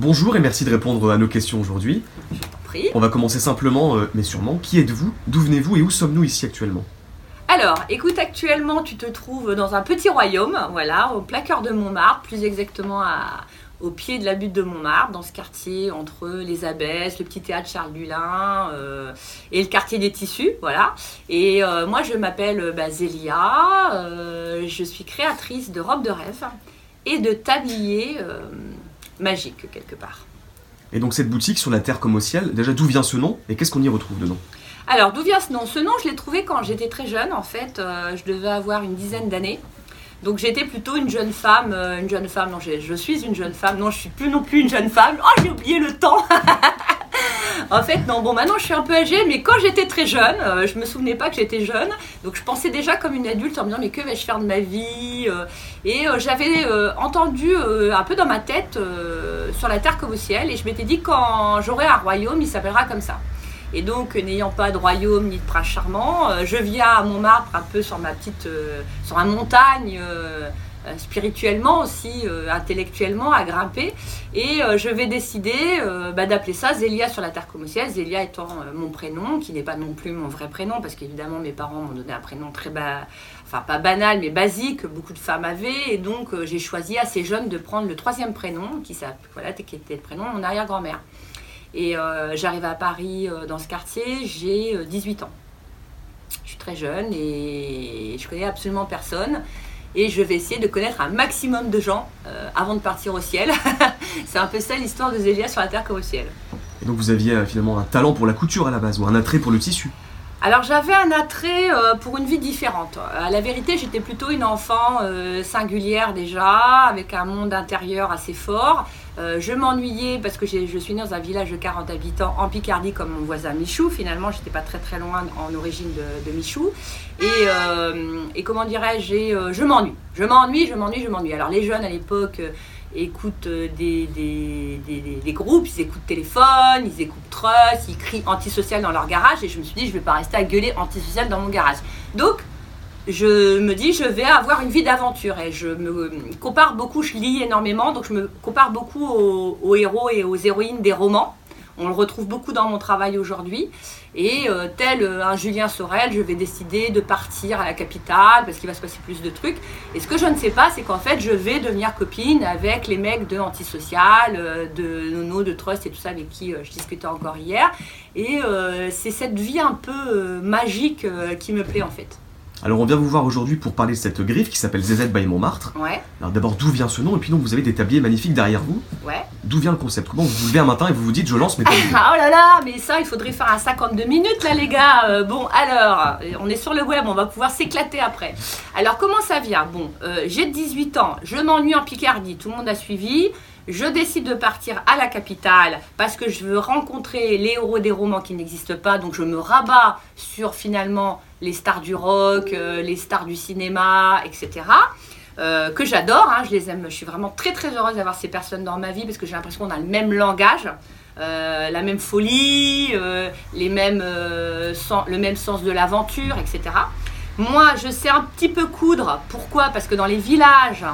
Bonjour et merci de répondre à nos questions aujourd'hui. Pris. On va commencer simplement, euh, mais sûrement. Qui êtes-vous D'où venez-vous et où sommes-nous ici actuellement? Alors, écoute, actuellement, tu te trouves dans un petit royaume, voilà, au cœur de Montmartre, plus exactement à- au pied de la butte de Montmartre, dans ce quartier entre les Abbesses, le petit théâtre Charles Dulin euh, et le quartier des Tissus, voilà. Et euh, moi, je m'appelle bah, Zélia, euh, je suis créatrice de robes de rêve et de tabliers magiques, quelque part. Et donc cette boutique sur la terre comme au ciel, déjà d'où vient ce nom et qu'est-ce qu'on y retrouve dedans? Alors, d'où vient ce nom? Ce nom, je l'ai trouvé quand j'étais très jeune. En fait, euh, je devais avoir une dizaine d'années. Donc, j'étais plutôt une jeune femme. euh, une jeune femme, non, je, je suis une jeune femme. Non, je suis plus non plus une jeune femme. Oh, j'ai oublié le temps En fait, non, bon, maintenant je suis un peu âgée, mais quand j'étais très jeune, euh, je me souvenais pas que j'étais jeune. Donc, je pensais déjà comme une adulte en me disant, mais que vais-je faire de ma vie Euh, Et euh, j'avais entendu un peu dans ma tête sur la terre comme au ciel. Et je m'étais dit, quand j'aurai un royaume, il s'appellera comme ça. Et donc, n'ayant pas de royaume ni de prince charmant, je viens à Montmartre un peu sur ma petite, sur la montagne, spirituellement aussi, euh, intellectuellement, à grimper. Et euh, je vais décider euh, bah, d'appeler ça Zélia sur la terre ciel. Zélia étant euh, mon prénom, qui n'est pas non plus mon vrai prénom, parce qu'évidemment mes parents m'ont donné un prénom très bas, enfin pas banal, mais basique, que beaucoup de femmes avaient. Et donc euh, j'ai choisi assez jeune de prendre le troisième prénom, qui, voilà, qui était le prénom de mon arrière-grand-mère. Et euh, j'arrive à Paris euh, dans ce quartier, j'ai euh, 18 ans. Je suis très jeune et je connais absolument personne. Et je vais essayer de connaître un maximum de gens euh, avant de partir au ciel. C'est un peu ça l'histoire de Zélia sur la terre comme au ciel. Et donc vous aviez euh, finalement un talent pour la couture à la base ou un attrait pour le tissu. Alors j'avais un attrait euh, pour une vie différente. À la vérité, j'étais plutôt une enfant euh, singulière déjà, avec un monde intérieur assez fort. Euh, je m'ennuyais parce que je suis née dans un village de 40 habitants en Picardie comme mon voisin Michou. Finalement, j'étais pas très très loin en origine de, Michou. Et, euh, comment dirais-je, euh, je m'ennuie. Je m'ennuie, je m'ennuie, je m'ennuie. Alors les jeunes à l'époque euh, écoutent euh, des, des, des- groupes, ils écoutent téléphone, ils écoutent Trust, ils crient antisocial dans leur garage. Et je me suis dit, je vais pas rester à gueuler antisocial dans mon garage. Donc, je me dis, je vais avoir une vie d'aventure. Et je me compare beaucoup, je lis énormément, donc je me compare beaucoup aux héros et aux héroïnes des romans. On le retrouve beaucoup dans mon travail aujourd'hui. Et euh, tel euh, un Julien Sorel, je vais décider de partir à la capitale parce qu'il va se passer plus de trucs. Et ce que je ne sais pas, c'est qu'en fait, je vais devenir copine avec les mecs de Antisocial, euh, de Nono, de Trust et tout ça avec qui je discutais encore hier. Et c'est cette vie un peu magique qui me plaît en fait. Alors on vient vous voir aujourd'hui pour parler de cette griffe qui s'appelle ZZ by Montmartre. Ouais, Alors d'abord d'où vient ce nom? Et puis donc vous avez des tabliers magnifiques derrière vous. ouais. D'où vient le concept? Comment vous vous levez un matin et vous vous dites je lance mes tabliers? Ah, oh là là, mais ça, il faudrait faire un 52 minutes là, les gars. Euh, bon, alors, on est sur le web, on va pouvoir s'éclater après. Alors, comment ça vient? Bon, euh, j'ai 18 ans, je m'ennuie en Picardie, tout le monde a suivi. Je décide de partir à la capitale parce que je veux rencontrer les héros des romans qui n'existent pas. Donc, je me rabats sur finalement les stars du rock, euh, les stars du cinéma, etc. Euh, que j'adore, hein, je les aime. Je suis vraiment très très heureuse d'avoir ces personnes dans ma vie parce que j'ai l'impression qu'on a le même langage. Euh, la même folie, les mêmes, le même sens de l'aventure, etc. Moi, je sais un petit peu coudre. Pourquoi? Parce que dans les villages,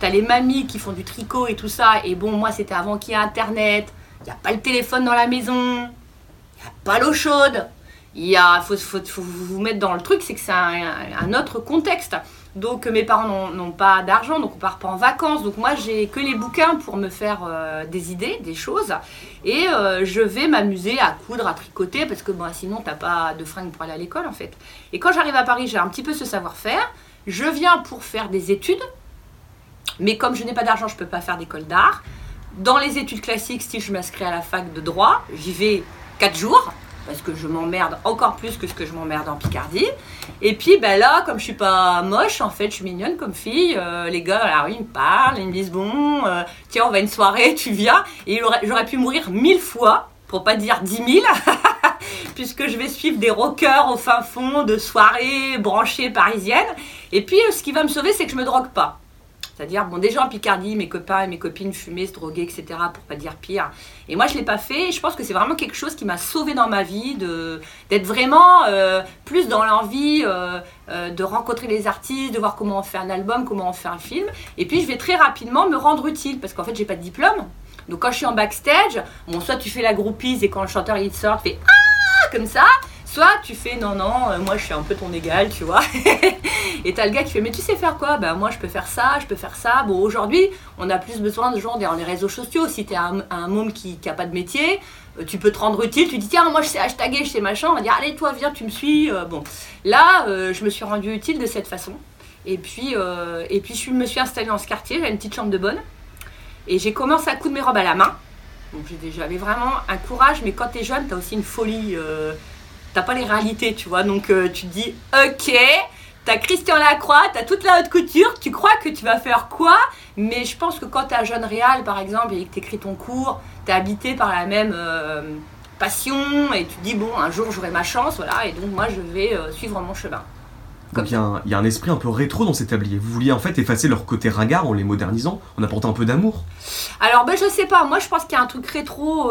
t'as les mamies qui font du tricot et tout ça. Et bon, moi, c'était avant qu'il y ait Internet. Il n'y a pas le téléphone dans la maison. Il n'y a pas l'eau chaude. Il faut, vous mettre dans le truc, c'est que c'est un, autre contexte. Donc mes parents n'ont- n'ont pas d'argent, donc on part pas en vacances. Donc moi j'ai que les bouquins pour me faire euh, des idées, des choses. Et euh, je vais m'amuser à coudre, à tricoter, parce que bon, sinon t'as pas de fringues pour aller à l'école en fait. Et quand j'arrive à Paris, j'ai un petit peu ce savoir-faire. Je viens pour faire des études, mais comme je n'ai pas d'argent, je peux pas faire d'école d'art. Dans les études classiques, si je m'inscris à la fac de droit, j'y vais 4 jours parce que je m'emmerde encore plus que ce que je m'emmerde en Picardie. Et puis ben là, comme je suis pas moche, en fait, je suis mignonne comme fille. euh, les gars, alors ils me parlent, ils me disent bon, euh, tiens, on va à une soirée, tu viens. Et j'aurais pu mourir mille fois, pour pas dire dix mille, puisque je vais suivre des rockers au fin fond de soirées branchées parisiennes. Et puis, euh, ce qui va me sauver, c'est que je me drogue pas. C'est-à-dire, bon, déjà en Picardie, mes copains et mes copines fumaient, se droguaient, etc., pour pas dire pire. Et moi, je l'ai pas fait. Et je pense que c'est vraiment quelque chose qui m'a sauvé dans ma vie, d'être vraiment euh, plus dans l'envie euh, euh, de rencontrer les artistes, de voir comment on fait un album, comment on fait un film. Et puis, je vais très rapidement me rendre utile, parce qu'en fait, j'ai pas de diplôme. Donc quand je suis en backstage, bon, soit tu fais la groupie et quand le chanteur il sort, tu fais ah comme ça. Soit tu fais non, non, euh, moi je suis un peu ton égal, tu vois. et t'as le gars qui fait mais tu sais faire quoi? Ben moi je peux faire ça, je peux faire ça. Bon, aujourd'hui, on a plus besoin de gens dans les réseaux sociaux. Si t'es un, un môme qui n'a pas de métier, euh, tu peux te rendre utile. Tu dis tiens, moi je sais hashtaguer, je sais machin. On va dire allez, toi, viens, tu me suis. Euh, bon, là, je me suis rendu utile de cette façon. Et puis, et puis je me suis installée dans ce quartier, j'avais une petite chambre de bonne. Et j'ai commencé à coudre mes robes à la main. Donc j'avais vraiment un courage, mais quand t'es jeune, t'as aussi une folie t'as pas les réalités, tu vois. Donc euh, tu te dis, ok, t'as Christian Lacroix, t'as toute la haute couture, tu crois que tu vas faire quoi? Mais je pense que quand t'es jeune réal, par exemple, et que t'écris ton cours, t'es habité par la même euh, passion, et tu te dis, bon, un jour j'aurai ma chance, voilà, et donc moi je vais euh, suivre mon chemin. Donc il y, a un esprit un peu rétro dans ces tabliers. Vous vouliez en fait effacer leur côté ringard en les modernisant, en apportant un peu d'amour? Alors ben je sais pas, moi je pense qu'il y a un truc rétro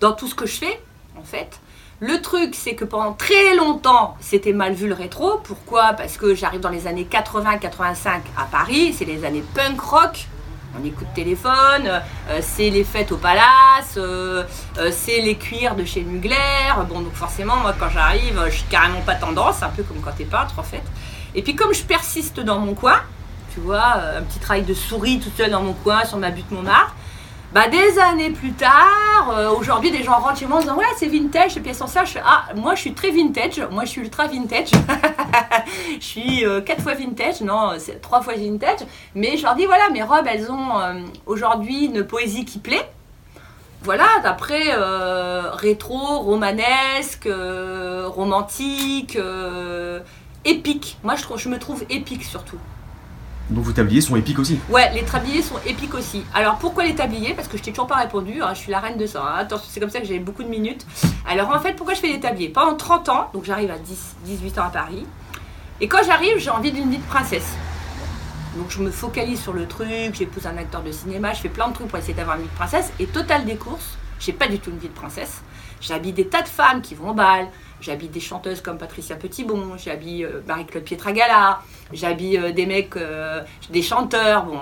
dans tout ce que je fais, en fait. Le truc, c'est que pendant très longtemps, c'était mal vu le rétro. Pourquoi? Parce que j'arrive dans les années 80-85 à Paris, c'est les années punk rock. On écoute téléphone, euh, c'est les fêtes au palace, euh, euh, c'est les cuirs de chez Mugler. Bon, donc forcément, moi, quand j'arrive, je suis carrément pas tendance, un peu comme quand t'es peintre, en fait. Et puis, comme je persiste dans mon coin, tu vois, un petit travail de souris tout seul dans mon coin, sur ma butte Montmartre, bah, des années plus tard, euh, aujourd'hui, des gens rentrent chez moi en disant Ouais, c'est vintage, c'est pièce ancienne. Je Ah, moi, je suis très vintage. Moi, je suis ultra vintage. je suis euh, quatre fois vintage. Non, c'est trois fois vintage. Mais je leur dis Voilà, mes robes, elles ont euh, aujourd'hui une poésie qui plaît. Voilà, d'après rétro, romanesque, romantique, épique. Moi, je, je me trouve épique surtout. Donc vos tabliers sont épiques aussi Ouais, les tabliers sont épiques aussi. Alors pourquoi les tabliers? Parce que je t'ai toujours pas répondu, hein, je suis la reine de ça. Hein. C'est comme ça que j'ai beaucoup de minutes. Alors en fait, pourquoi je fais des tabliers? Pendant 30 ans, donc j'arrive à 10, 18 ans à Paris. Et quand j'arrive, j'ai envie d'une vie de princesse. Donc je me focalise sur le truc, j'épouse un acteur de cinéma, je fais plein de trucs pour essayer d'avoir une vie de princesse. Et total des courses, j'ai pas du tout une vie de princesse. J'habille des tas de femmes qui vont au bal, J'habille des chanteuses comme Patricia Petitbon, j'habille euh, Marie-Claude Pietragala, j'habille euh, des mecs, euh, des chanteurs. Bon,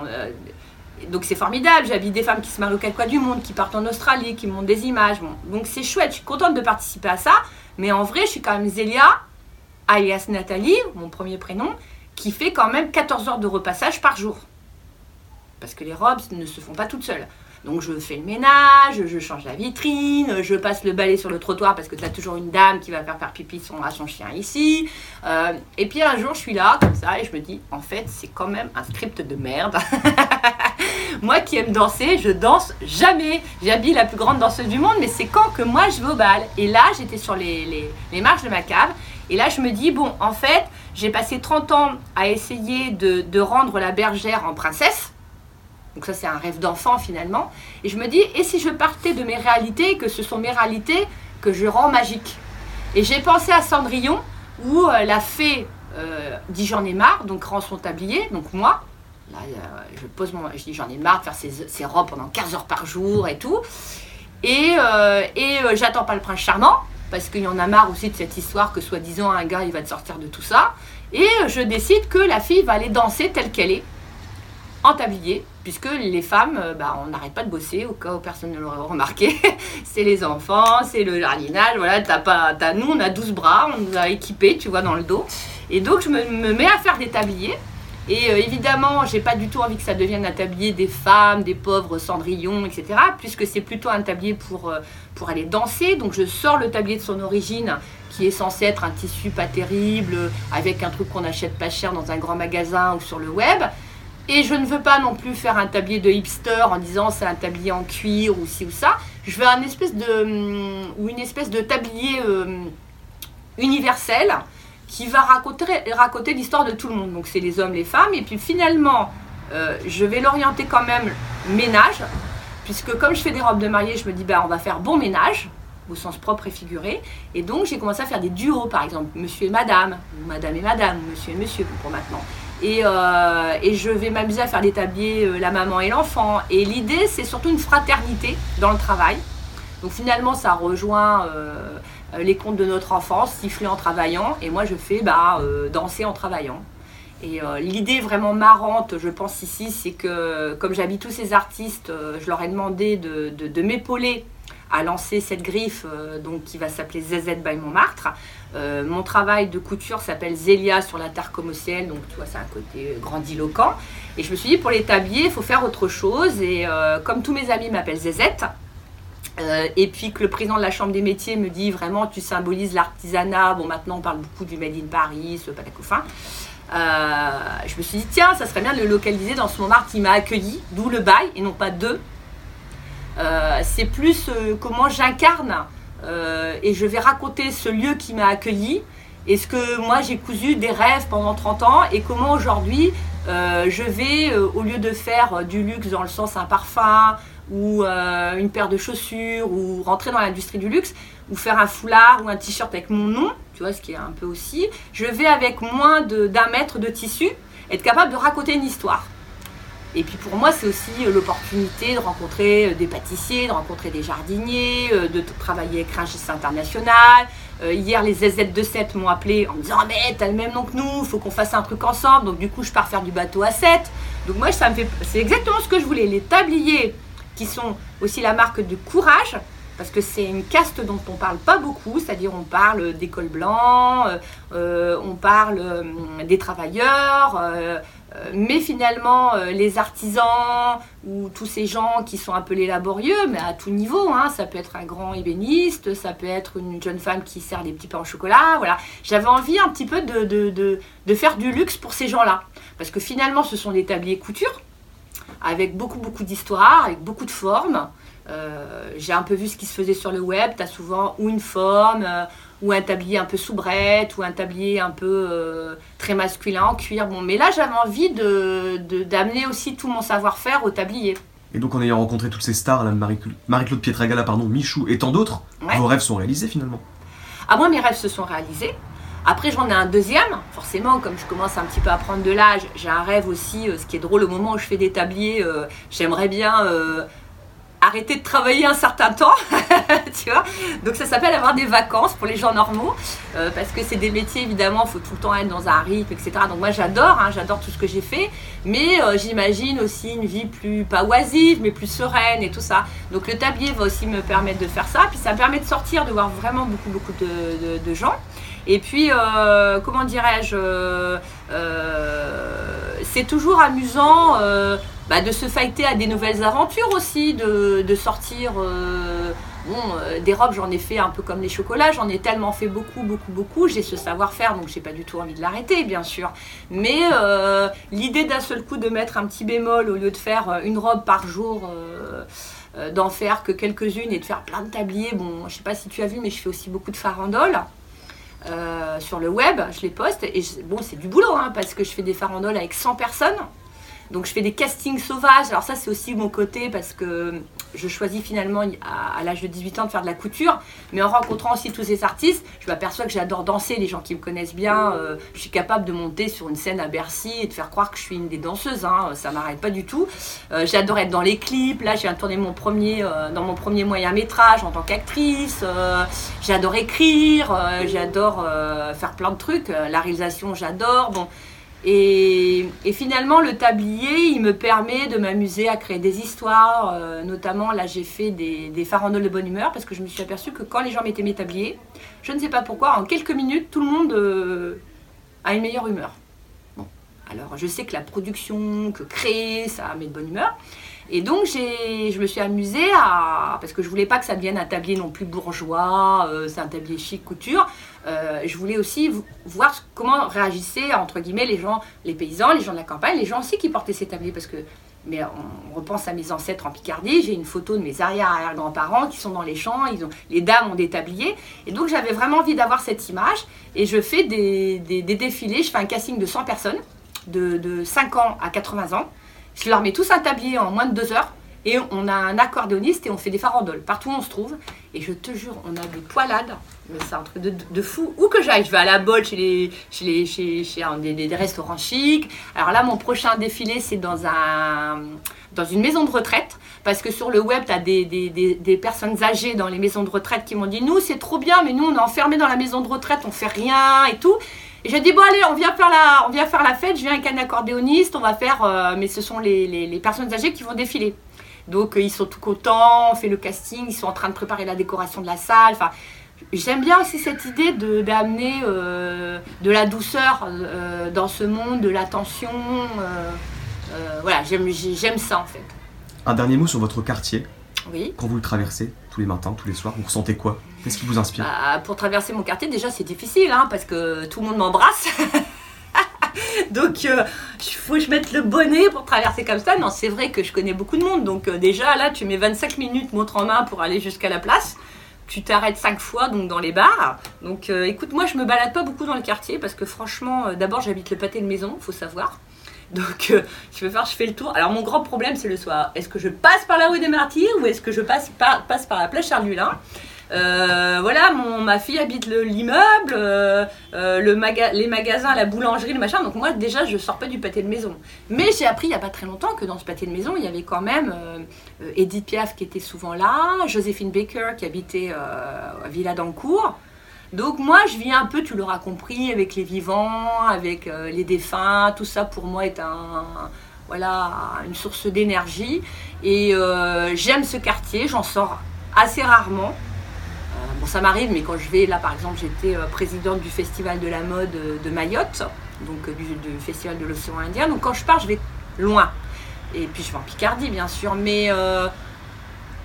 donc c'est formidable. J'habille des femmes qui se marient au quatre du monde, qui partent en Australie, qui montent des images. Bon, donc c'est chouette. Je suis contente de participer à ça. Mais en vrai, je suis quand même Zélia, alias Nathalie, mon premier prénom, qui fait quand même 14 heures de repassage par jour. Parce que les robes ne se font pas toutes seules. Donc je fais le ménage, je change la vitrine, je passe le balai sur le trottoir parce que tu as toujours une dame qui va faire faire pipi son, à son chien ici. Euh, et puis un jour je suis là comme ça et je me dis en fait c'est quand même un script de merde. moi qui aime danser, je danse jamais. J'habille la plus grande danseuse du monde mais c'est quand que moi je vais au bal. Et là j'étais sur les, les, marches de ma cave et là je me dis bon en fait j'ai passé 30 ans à essayer de, de rendre la bergère en princesse donc ça, c'est un rêve d'enfant finalement. Et je me dis, et si je partais de mes réalités, que ce sont mes réalités que je rends magiques Et j'ai pensé à Cendrillon, où euh, la fée euh, dit j'en ai marre, donc rend son tablier, donc moi. Là, je pose mon, je dis j'en ai marre de faire ces, robes pendant 15 heures par jour et tout. Et, euh, et j'attends pas le prince charmant, parce qu'il y en a marre aussi de cette histoire que soi-disant un gars il va te sortir de tout ça. Et je décide que la fille va aller danser telle qu'elle est, en tablier, puisque les femmes, euh, bah, on n'arrête pas de bosser, au cas où personne ne l'aurait remarqué. c'est les enfants, c'est le jardinage, voilà, t'as pas, as, nous on a 12 bras, on nous a équipés, tu vois, dans le dos. Et donc je me, mets à faire des tabliers. Et euh, évidemment, j'ai pas du tout envie que ça devienne un tablier des femmes, des pauvres cendrillons, etc. Puisque c'est plutôt un tablier pour, euh, pour aller danser. Donc je sors le tablier de son origine, qui est censé être un tissu pas terrible, avec un truc qu'on achète pas cher dans un grand magasin ou sur le web. Et je ne veux pas non plus faire un tablier de hipster en disant c'est un tablier en cuir ou ci ou ça. Je veux un espèce de, hum, ou une espèce de tablier euh, universel qui va raconter, raconter l'histoire de tout le monde. Donc c'est les hommes, les femmes. Et puis finalement, euh, je vais l'orienter quand même ménage. Puisque comme je fais des robes de mariée, je me dis ben, on va faire bon ménage au sens propre et figuré. Et donc j'ai commencé à faire des duos, par exemple, monsieur et madame, ou madame et madame, ou monsieur et monsieur pour maintenant. Euh, et, je vais m'amuser à faire des tabliers euh, la maman et l'enfant. Et l'idée, c'est surtout une fraternité dans le travail. Donc finalement, ça rejoint euh, les contes de notre enfance, siffler en travaillant. Et moi, je fais bah, danser en travaillant. Et l'idée vraiment marrante, je pense ici, c'est que comme j'habite tous ces artistes, je leur ai demandé de, de- de m'épauler à lancer cette griffe euh, donc, qui va s'appeler ZZ by Montmartre. Euh, mon travail de couture s'appelle Zélia sur la terre comme au ciel, donc tu vois, c'est un côté grandiloquent. Et je me suis dit, pour les tabliers, il faut faire autre chose. Et euh, comme tous mes amis m'appellent Zezette, euh, et puis que le président de la Chambre des métiers me dit vraiment, tu symbolises l'artisanat. Bon, maintenant, on parle beaucoup du Made in Paris, ce patacoufin. Euh, je me suis dit, tiens, ça serait bien de le localiser dans ce Montmartre qui m'a accueilli, d'où le bail, et non pas deux. Euh, c'est plus euh, comment j'incarne euh, et je vais raconter ce lieu qui m'a accueilli et ce que moi j'ai cousu des rêves pendant 30 ans et comment aujourd'hui euh, je vais, euh, au lieu de faire euh, du luxe dans le sens un parfum ou euh, une paire de chaussures ou rentrer dans l'industrie du luxe ou faire un foulard ou un t-shirt avec mon nom, tu vois ce qui est un peu aussi, je vais avec moins d'un mètre de tissu être capable de raconter une histoire. Et puis pour moi, c'est aussi euh, l'opportunité de rencontrer euh, des pâtissiers, de rencontrer des jardiniers, euh, de travailler avec Rungis International. Hier, les ZZ27 m'ont appelé en me disant Ah, Mais t'as le même nom que nous, faut qu'on fasse un truc ensemble. Donc du coup, je pars faire du bateau à 7. Donc moi, ça me fait. C'est exactement ce que je voulais. Les tabliers qui sont aussi la marque de courage. Parce que c'est une caste dont on parle pas beaucoup, c'est-à-dire on parle des cols blancs, on parle des travailleurs, mais finalement, euh, les artisans ou tous ces gens qui sont appelés laborieux, mais à tout niveau, hein, ça peut être un grand ébéniste, ça peut être une jeune femme qui sert des petits pains au chocolat, voilà. J'avais envie un petit peu de, de, de, faire du luxe pour ces gens-là. Parce que finalement, ce sont des tabliers couture, avec beaucoup, beaucoup d'histoires, avec beaucoup de formes. Euh, J'ai un peu vu ce qui se faisait sur le web, tu as souvent ou une forme, euh, ou un tablier un peu soubrette, ou un tablier un peu euh, très masculin en cuir. Bon, mais là, j'avais envie de de- d'amener aussi tout mon savoir-faire au tablier. Et donc en ayant rencontré toutes ces stars, là, Marie- Marie-Claude Pietragala, pardon, Michou et tant d'autres, Ouais. vos rêves sont réalisés finalement. À moi, mes rêves se sont réalisés. Après, j'en ai un deuxième. Forcément, comme je commence un petit peu à prendre de l'âge, j'ai un rêve aussi. euh, ce qui est drôle, au moment où je fais des tabliers, euh, j'aimerais bien arrêter de travailler un certain temps. tu vois Donc, ça s'appelle avoir des vacances pour les gens normaux. euh, parce que c'est des métiers, évidemment, il faut tout le temps être dans un rythme, etc. Donc, moi, j'adore. hein, j'adore tout ce que j'ai fait. Mais euh, j'imagine aussi une vie plus, pas oisive, mais plus sereine et tout ça. Donc, le tablier va aussi me permettre de faire ça. Puis, ça me permet de sortir, de voir vraiment beaucoup, beaucoup de, gens. Et puis, euh, comment dirais-je, c'est toujours amusant euh, bah, de se fighter à des nouvelles aventures aussi, de, sortir. euh, euh, des robes, j'en ai fait un peu comme les chocolats, j'en ai tellement fait beaucoup, beaucoup, beaucoup. J'ai ce savoir-faire, donc j'ai pas du tout envie de l'arrêter, bien sûr. Mais euh, l'idée d'un seul coup de mettre un petit bémol au lieu de faire euh, une robe par jour. euh, euh, d'en faire que quelques-unes et de faire plein de tabliers. Bon, je sais pas si tu as vu, mais je fais aussi beaucoup de farandoles. Euh, sur le web, je les poste et bon c'est du boulot hein, parce que je fais des farandoles avec 100 personnes donc je fais des castings sauvages. Alors ça c'est aussi mon côté parce que je choisis finalement à, l'âge de 18 ans de faire de la couture. Mais en rencontrant aussi tous ces artistes je m'aperçois que j'adore danser. Les gens qui me connaissent bien euh, je suis capable de monter sur une scène à Bercy et de faire croire que je suis une des danseuses hein, ça m'arrête pas du tout. Euh, j'adore être dans les clips. Là j'ai tourné mon premier euh, dans mon premier moyen métrage en tant qu'actrice. J'adore écrire, j'adore faire plein de trucs, la réalisation j'adore. Bon. Et, et finalement le tablier il me permet de m'amuser à créer des histoires, euh, notamment là j'ai fait des, des farandoles de bonne humeur parce que je me suis aperçue que quand les gens mettaient mes tabliers, je ne sais pas pourquoi, en quelques minutes tout le monde euh, a une meilleure humeur. Bon. Alors je sais que la production, que créer, ça met de bonne humeur. Et donc je me suis amusée à, parce que je voulais pas que ça devienne un tablier non plus bourgeois, euh, c'est un tablier chic couture. Euh, je voulais aussi vo- voir comment réagissaient entre guillemets les gens, les paysans, les gens de la campagne, les gens aussi qui portaient ces tabliers. Parce que mais on, repense à mes ancêtres en Picardie, j'ai une photo de mes arrière-arrière-grands-parents qui sont dans les champs, ils ont, les dames ont des tabliers, et donc j'avais vraiment envie d'avoir cette image, et je fais des, des- défilés, je fais un casting de 100 personnes, de 5 ans à 80 ans, je leur mets tous un tablier en moins de 2 heures, et on a un accordéoniste et on fait des farandoles partout où on se trouve. Et je te jure, on a des poilades, c'est un truc de, de fou. Où que j'aille, je vais à la bolle chez, les, chez, les, chez, chez des, restaurants chics. Alors là, mon prochain défilé, c'est dans, un, dans une maison de retraite. Parce que sur le web, tu as des, des, des personnes âgées dans les maisons de retraite qui m'ont dit Nous, c'est trop bien, mais nous, on est enfermés dans la maison de retraite, on fait rien et tout. J'ai dit bon allez, on vient faire la, on vient faire la fête. Je viens avec un accordéoniste. On va faire, euh, mais ce sont les, les- personnes âgées qui vont défiler. Donc euh, ils sont tout contents. On fait le casting. Ils sont en train de préparer la décoration de la salle. Enfin, j'aime bien aussi cette idée de d'amener euh, de la douceur euh, dans ce monde, de l'attention. voilà, j'aime ça en fait. Un dernier mot sur votre quartier. Oui. Quand vous le traversez, tous les matins, tous les soirs, vous ressentez quoi? Qu'est-ce qui vous inspire? Bah, pour traverser mon quartier, déjà, c'est difficile, hein, parce que tout le monde m'embrasse. donc, il faut que je mette le bonnet pour traverser comme ça. Non, c'est vrai que je connais beaucoup de monde. Donc, euh, déjà, là, tu mets 25 minutes montre en main pour aller jusqu'à la place. Tu t'arrêtes 5 fois donc dans les bars. Donc, euh, écoute, moi, je me balade pas beaucoup dans le quartier parce que franchement, euh, d'abord, j'habite le pâté de maison, faut savoir. Donc, euh, je je fais le tour. Alors, mon grand problème, c'est le soir. Est-ce que je passe par la rue des Martyrs ou est-ce que je passe par, passe par la place Charles Lulin Euh, voilà, mon, ma fille habite le- l'immeuble, euh, euh, le maga- les magasins, la boulangerie, le machin. Donc moi déjà, je sors pas du pâté de maison. Mais j'ai appris il y a pas très longtemps que dans ce pâté de maison, il y avait quand même Edith Piaf qui était souvent là, Joséphine Baker qui habitait à Villa d'Ancourt. Donc moi, je vis un peu, tu l'auras compris, avec les vivants, avec euh, les défunts. Tout ça pour moi est un voilà une source d'énergie. Et euh, j'aime ce quartier. J'en sors assez rarement. Euh, bon, ça m'arrive, mais quand je vais, là par exemple, j'étais présidente du festival de la mode de Mayotte, donc du, du festival de l'océan Indien. Donc quand je pars, je vais loin. Et puis je vais en Picardie, bien sûr, mais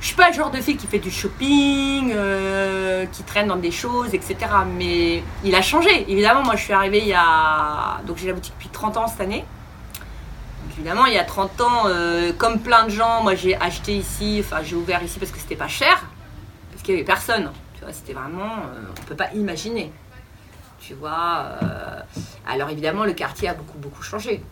je suis pas le genre de fille qui fait du shopping, euh, qui traîne dans des choses, etc. Mais il a changé. Évidemment, moi je suis arrivée il y a. Donc j'ai la boutique depuis 30 ans cette année. Évidemment, il y a 30 ans, euh, comme plein de gens, moi j'ai acheté ici, enfin j'ai ouvert ici parce que c'était pas cher parce qu'il n'y avait personne. Tu vois, c'était vraiment, euh, on peut pas imaginer. Tu vois. euh, alors évidemment, le quartier a beaucoup beaucoup changé.